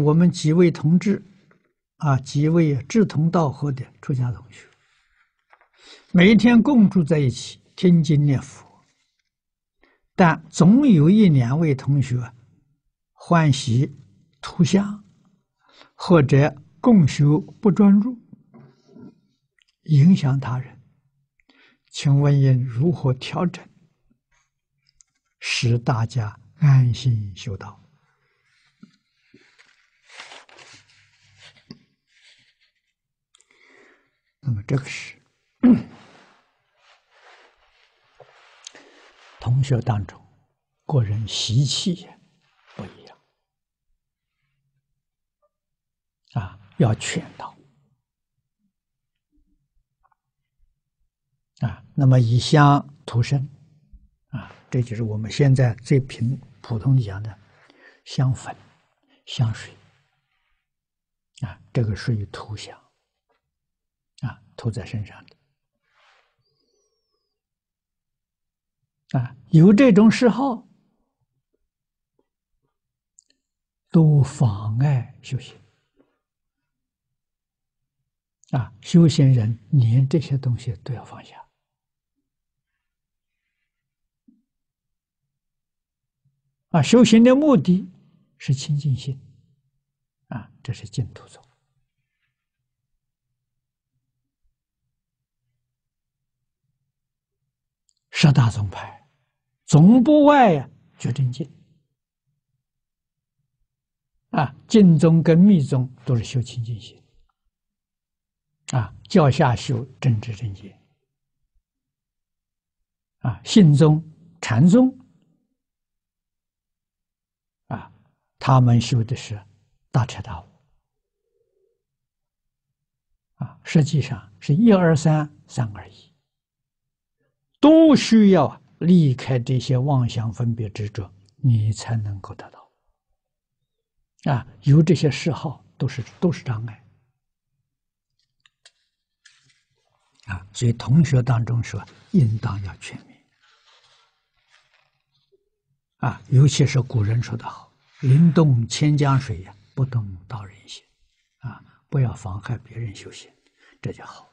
我们几位同志，啊，几位志同道合的出家同学，每天共住在一起，听经念佛，但总有一两位同学欢喜图像，或者共修不专注，影响他人。请问应如何调整，使大家安心修道？那么这个是同学当中个人习气不一样啊，要劝导啊。那么以香图身啊，这就是我们现在最平普通讲的香粉、香水啊，这个属于涂香。啊，涂在身上的啊，有这种嗜好，都妨碍修行啊！修行人连这些东西都要放下啊！修行的目的是清净心啊，这是净土宗。十大宗派，总不外呀，觉真经啊，净宗跟密宗都是修清净心。啊，教下修正知正见。啊，信宗、禅宗。啊，他们修的是大彻大悟。啊，实际上是一二三，三二一。都需要离开这些妄想分别执着，你才能够得到。啊，有这些嗜好都是都是障碍。啊，所以同学当中说，应当要全面。啊，尤其是古人说的好：“灵动千江水呀，不动道人心。”啊，不要妨害别人修行，这就好。